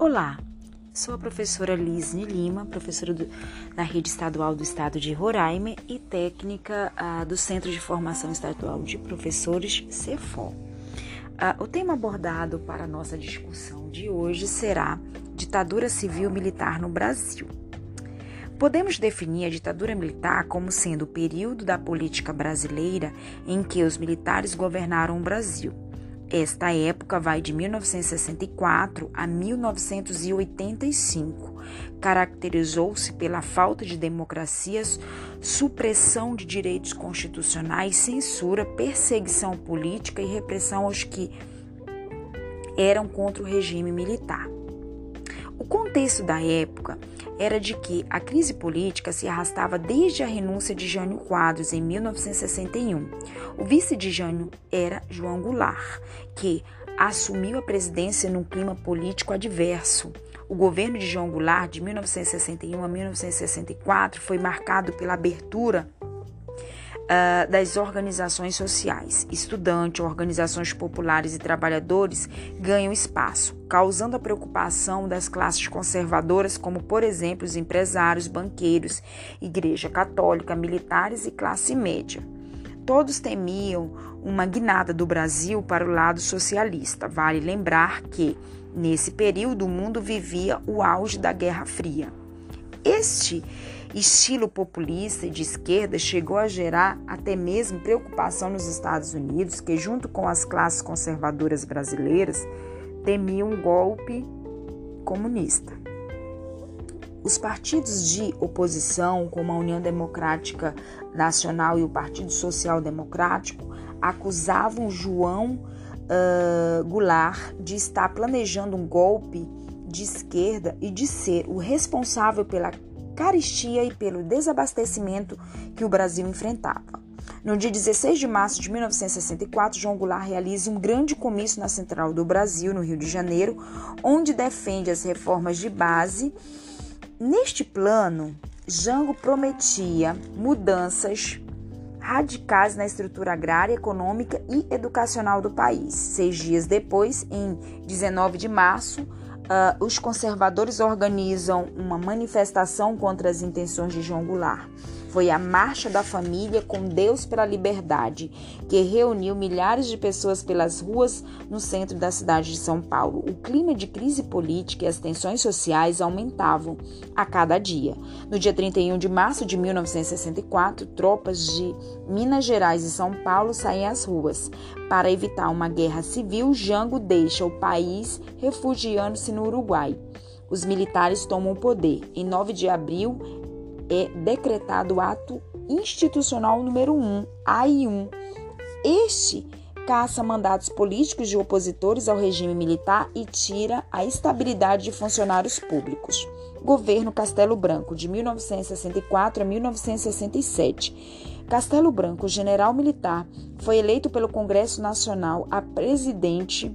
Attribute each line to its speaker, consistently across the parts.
Speaker 1: Olá, sou a professora Lisne Lima, professora do, da Rede Estadual do Estado de Roraima e técnica ah, do Centro de Formação Estadual de Professores, CEFOL. Ah, o tema abordado para a nossa discussão de hoje será Ditadura Civil Militar no Brasil. Podemos definir a ditadura militar como sendo o período da política brasileira em que os militares governaram o Brasil esta época vai de 1964 a 1985. Caracterizou-se pela falta de democracias, supressão de direitos constitucionais, censura, perseguição política e repressão aos que eram contra o regime militar. Contexto da época era de que a crise política se arrastava desde a renúncia de Jânio Quadros em 1961. O vice de Jânio era João Goulart, que assumiu a presidência num clima político adverso. O governo de João Goulart, de 1961 a 1964, foi marcado pela abertura uh, das organizações sociais. Estudantes, organizações populares e trabalhadores ganham espaço, causando a preocupação das classes conservadoras, como, por exemplo, os empresários, banqueiros, igreja católica, militares e classe média. Todos temiam uma guinada do Brasil para o lado socialista. Vale lembrar que, nesse período, o mundo vivia o auge da Guerra Fria. Este estilo populista e de esquerda chegou a gerar até mesmo preocupação nos Estados Unidos, que, junto com as classes conservadoras brasileiras, temiam um golpe comunista. Os partidos de oposição, como a União Democrática Nacional e o Partido Social Democrático, acusavam João uh, Goulart de estar planejando um golpe de esquerda e de ser o responsável pela caristia e pelo desabastecimento que o Brasil enfrentava. No dia 16 de março de 1964, João Goulart realiza um grande comício na Central do Brasil, no Rio de Janeiro, onde defende as reformas de base. Neste plano, Jango prometia mudanças radicais na estrutura agrária, econômica e educacional do país. Seis dias depois, em 19 de março, uh, os conservadores organizam uma manifestação contra as intenções de João Goulart. Foi a Marcha da Família com Deus pela Liberdade, que reuniu milhares de pessoas pelas ruas no centro da cidade de São Paulo. O clima de crise política e as tensões sociais aumentavam a cada dia. No dia 31 de março de 1964, tropas de Minas Gerais e São Paulo saem às ruas. Para evitar uma guerra civil, Jango deixa o país, refugiando-se no Uruguai. Os militares tomam o poder. Em 9 de abril, é decretado o ato institucional número 1, AI1. Este caça mandatos políticos de opositores ao regime militar e tira a estabilidade de funcionários públicos. Governo Castelo Branco, de 1964 a 1967. Castelo Branco, general militar, foi eleito pelo Congresso Nacional a presidente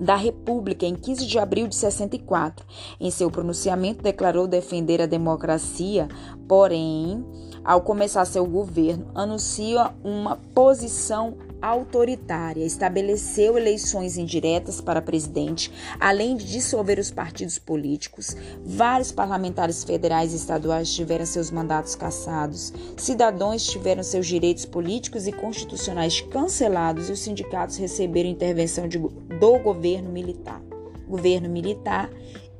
Speaker 1: da República em 15 de abril de 64. Em seu pronunciamento, declarou defender a democracia, porém, ao começar seu governo, anuncia uma posição autoritária, estabeleceu eleições indiretas para presidente, além de dissolver os partidos políticos. Vários parlamentares federais e estaduais tiveram seus mandatos cassados, cidadãos tiveram seus direitos políticos e constitucionais cancelados e os sindicatos receberam intervenção de, do governo militar. Governo militar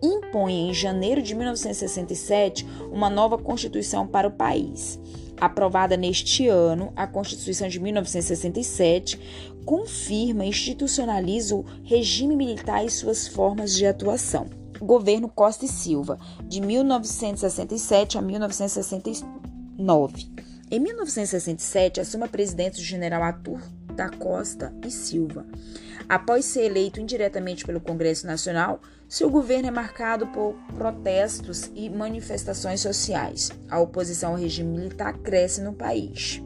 Speaker 1: impõe em janeiro de 1967 uma nova constituição para o país aprovada neste ano, a Constituição de 1967 confirma e institucionaliza o regime militar e suas formas de atuação. Governo Costa e Silva, de 1967 a 1969. Em 1967, assume a presidência do general Arthur da Costa e Silva. Após ser eleito indiretamente pelo Congresso Nacional, seu governo é marcado por protestos e manifestações sociais. A oposição ao regime militar cresce no país.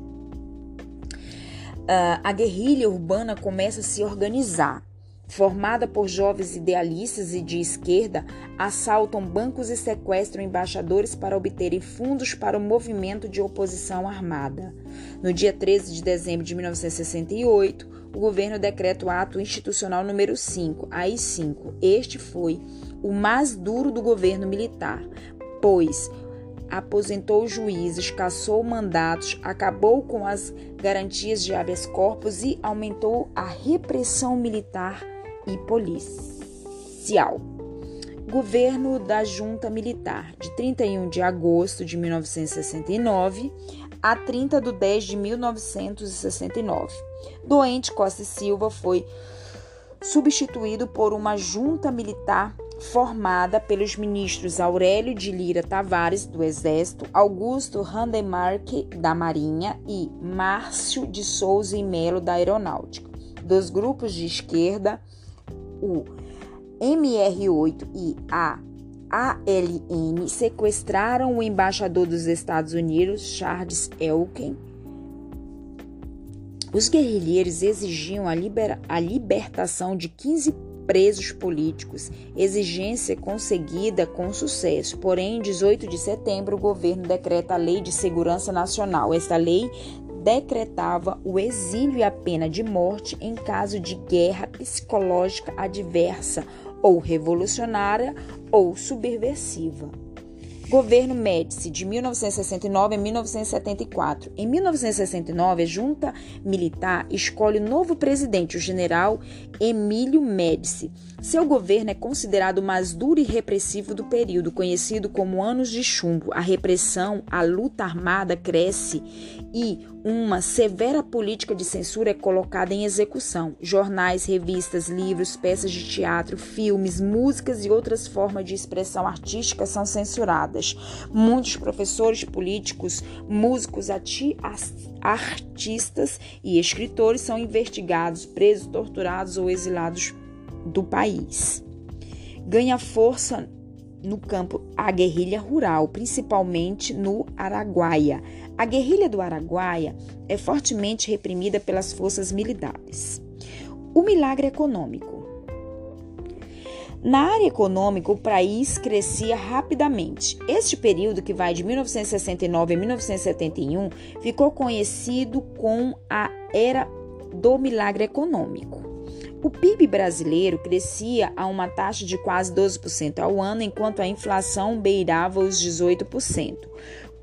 Speaker 1: Uh, a guerrilha urbana começa a se organizar. Formada por jovens idealistas e de esquerda, assaltam bancos e sequestram embaixadores para obterem fundos para o movimento de oposição armada. No dia 13 de dezembro de 1968, o governo decreta o ato institucional número 5, AI-5. Este foi o mais duro do governo militar, pois aposentou juízes, cassou mandatos, acabou com as garantias de habeas corpus e aumentou a repressão militar e policial. Governo da Junta Militar, de 31 de agosto de 1969 a 30 de 10 de 1969. Doente Costa e Silva foi substituído por uma junta militar formada pelos ministros Aurélio de Lira Tavares, do Exército, Augusto Randemark, da Marinha e Márcio de Souza e Melo, da Aeronáutica. Dos grupos de esquerda, o MR8 e a ALN sequestraram o embaixador dos Estados Unidos, Charles Elkin. Os guerrilheiros exigiam a, liber a libertação de 15 presos políticos, exigência conseguida com sucesso. Porém, em 18 de setembro, o governo decreta a Lei de Segurança Nacional. Esta lei decretava o exílio e a pena de morte em caso de guerra psicológica adversa ou revolucionária ou subversiva. Governo Médici, de 1969 a 1974. Em 1969, a junta militar escolhe o novo presidente, o general Emílio Médici. Seu governo é considerado o mais duro e repressivo do período, conhecido como Anos de Chumbo. A repressão, a luta armada cresce e uma severa política de censura é colocada em execução. Jornais, revistas, livros, peças de teatro, filmes, músicas e outras formas de expressão artística são censuradas. Muitos professores políticos, músicos, artistas e escritores são investigados, presos, torturados ou exilados do país. Ganha força no campo a guerrilha rural, principalmente no Araguaia. A guerrilha do Araguaia é fortemente reprimida pelas forças militares. O milagre econômico. Na área econômica, o país crescia rapidamente. Este período, que vai de 1969 a 1971, ficou conhecido com a Era do Milagre Econômico. O PIB brasileiro crescia a uma taxa de quase 12% ao ano, enquanto a inflação beirava os 18%.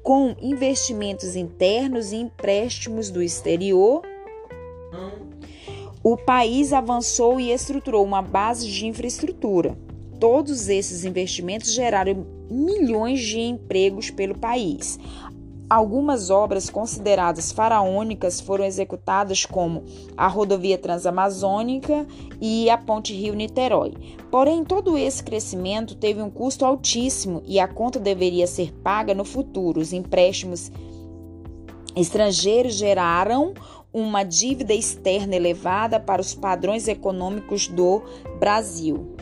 Speaker 1: Com investimentos internos e empréstimos do exterior, o país avançou e estruturou uma base de infraestrutura. Todos esses investimentos geraram milhões de empregos pelo país. Algumas obras consideradas faraônicas foram executadas, como a rodovia transamazônica e a ponte Rio-Niterói. Porém, todo esse crescimento teve um custo altíssimo e a conta deveria ser paga no futuro. Os empréstimos estrangeiros geraram uma dívida externa elevada para os padrões econômicos do Brasil.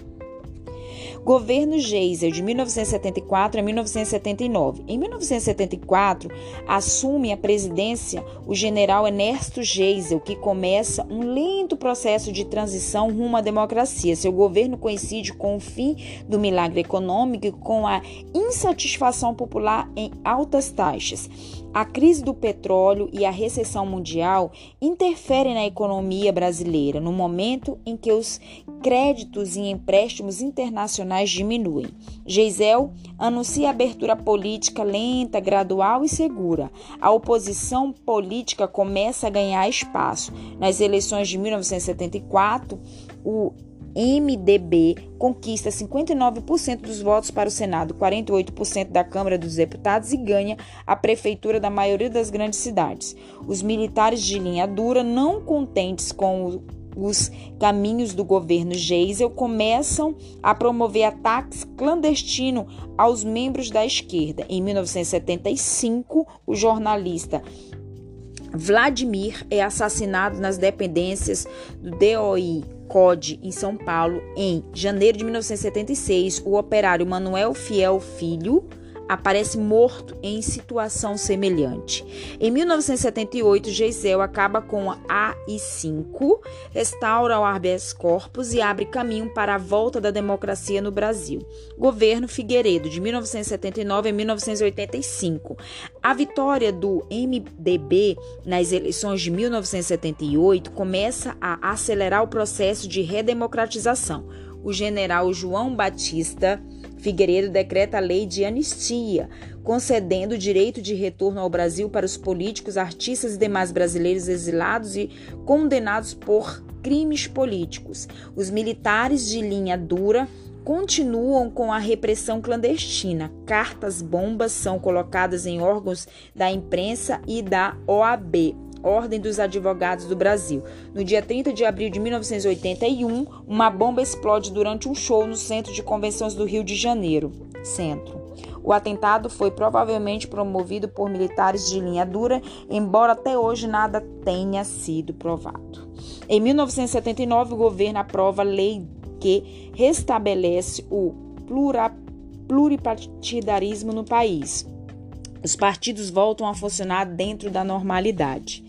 Speaker 1: Governo Geisel, de 1974 a 1979. Em 1974, assume a presidência o general Ernesto Geisel, que começa um lento processo de transição rumo à democracia. Seu governo coincide com o fim do milagre econômico e com a insatisfação popular em altas taxas. A crise do petróleo e a recessão mundial interferem na economia brasileira no momento em que os créditos e empréstimos internacionais diminuem. Geisel anuncia abertura política lenta, gradual e segura. A oposição política começa a ganhar espaço. Nas eleições de 1974, o MDB conquista 59% dos votos para o Senado, 48% da Câmara dos Deputados e ganha a prefeitura da maioria das grandes cidades. Os militares de linha dura, não contentes com os caminhos do governo Geisel, começam a promover ataques clandestinos aos membros da esquerda. Em 1975, o jornalista Vladimir é assassinado nas dependências do DOI CODE em São Paulo em janeiro de 1976. O operário Manuel Fiel Filho aparece morto em situação semelhante. Em 1978, Geisel acaba com a AI-5, restaura o habeas corpus e abre caminho para a volta da democracia no Brasil. Governo Figueiredo, de 1979 a 1985. A vitória do MDB nas eleições de 1978 começa a acelerar o processo de redemocratização o general João Batista Figueiredo decreta a lei de anistia, concedendo o direito de retorno ao Brasil para os políticos, artistas e demais brasileiros exilados e condenados por crimes políticos. Os militares de linha dura continuam com a repressão clandestina. Cartas bombas são colocadas em órgãos da imprensa e da OAB. Ordem dos Advogados do Brasil. No dia 30 de abril de 1981, uma bomba explode durante um show no Centro de Convenções do Rio de Janeiro. Centro. O atentado foi provavelmente promovido por militares de linha dura, embora até hoje nada tenha sido provado. Em 1979, o governo aprova a lei que restabelece o pluripartidarismo no país. Os partidos voltam a funcionar dentro da normalidade.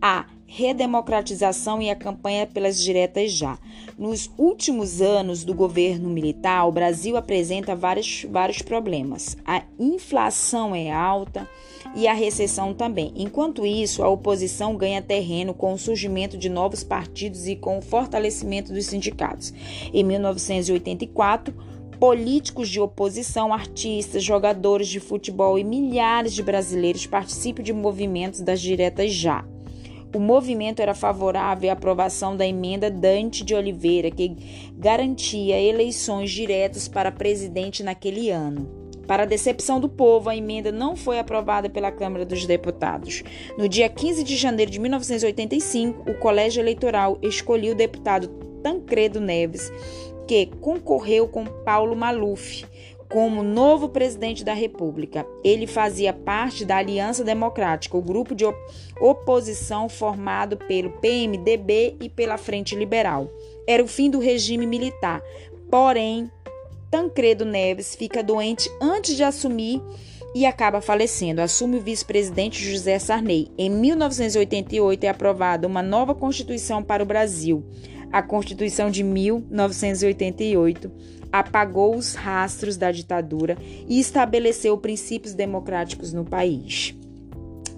Speaker 1: A redemocratização e a campanha pelas diretas já. Nos últimos anos do governo militar, o Brasil apresenta vários, vários problemas. A inflação é alta e a recessão também. Enquanto isso, a oposição ganha terreno com o surgimento de novos partidos e com o fortalecimento dos sindicatos. Em 1984, políticos de oposição, artistas, jogadores de futebol e milhares de brasileiros participam de movimentos das diretas já. O movimento era favorável à aprovação da emenda Dante de Oliveira, que garantia eleições diretas para presidente naquele ano. Para a decepção do povo, a emenda não foi aprovada pela Câmara dos Deputados. No dia 15 de janeiro de 1985, o Colégio Eleitoral escolheu o deputado Tancredo Neves que concorreu com Paulo Maluf como novo presidente da República. Ele fazia parte da Aliança Democrática, o grupo de oposição formado pelo PMDB e pela Frente Liberal. Era o fim do regime militar. Porém, Tancredo Neves fica doente antes de assumir e acaba falecendo. Assume o vice-presidente José Sarney. Em 1988 é aprovada uma nova Constituição para o Brasil. A Constituição de 1988 apagou os rastros da ditadura e estabeleceu princípios democráticos no país.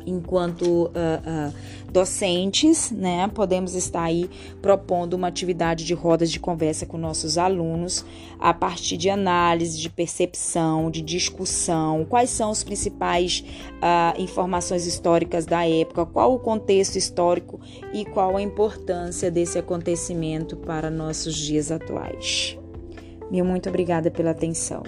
Speaker 1: Enquanto uh, uh, docentes, né, podemos estar aí propondo uma atividade de rodas de conversa com nossos alunos a partir de análise, de percepção, de discussão, quais são as principais uh, informações históricas da época, qual o contexto histórico e qual a importância desse acontecimento para nossos dias atuais. Meu muito obrigada pela atenção.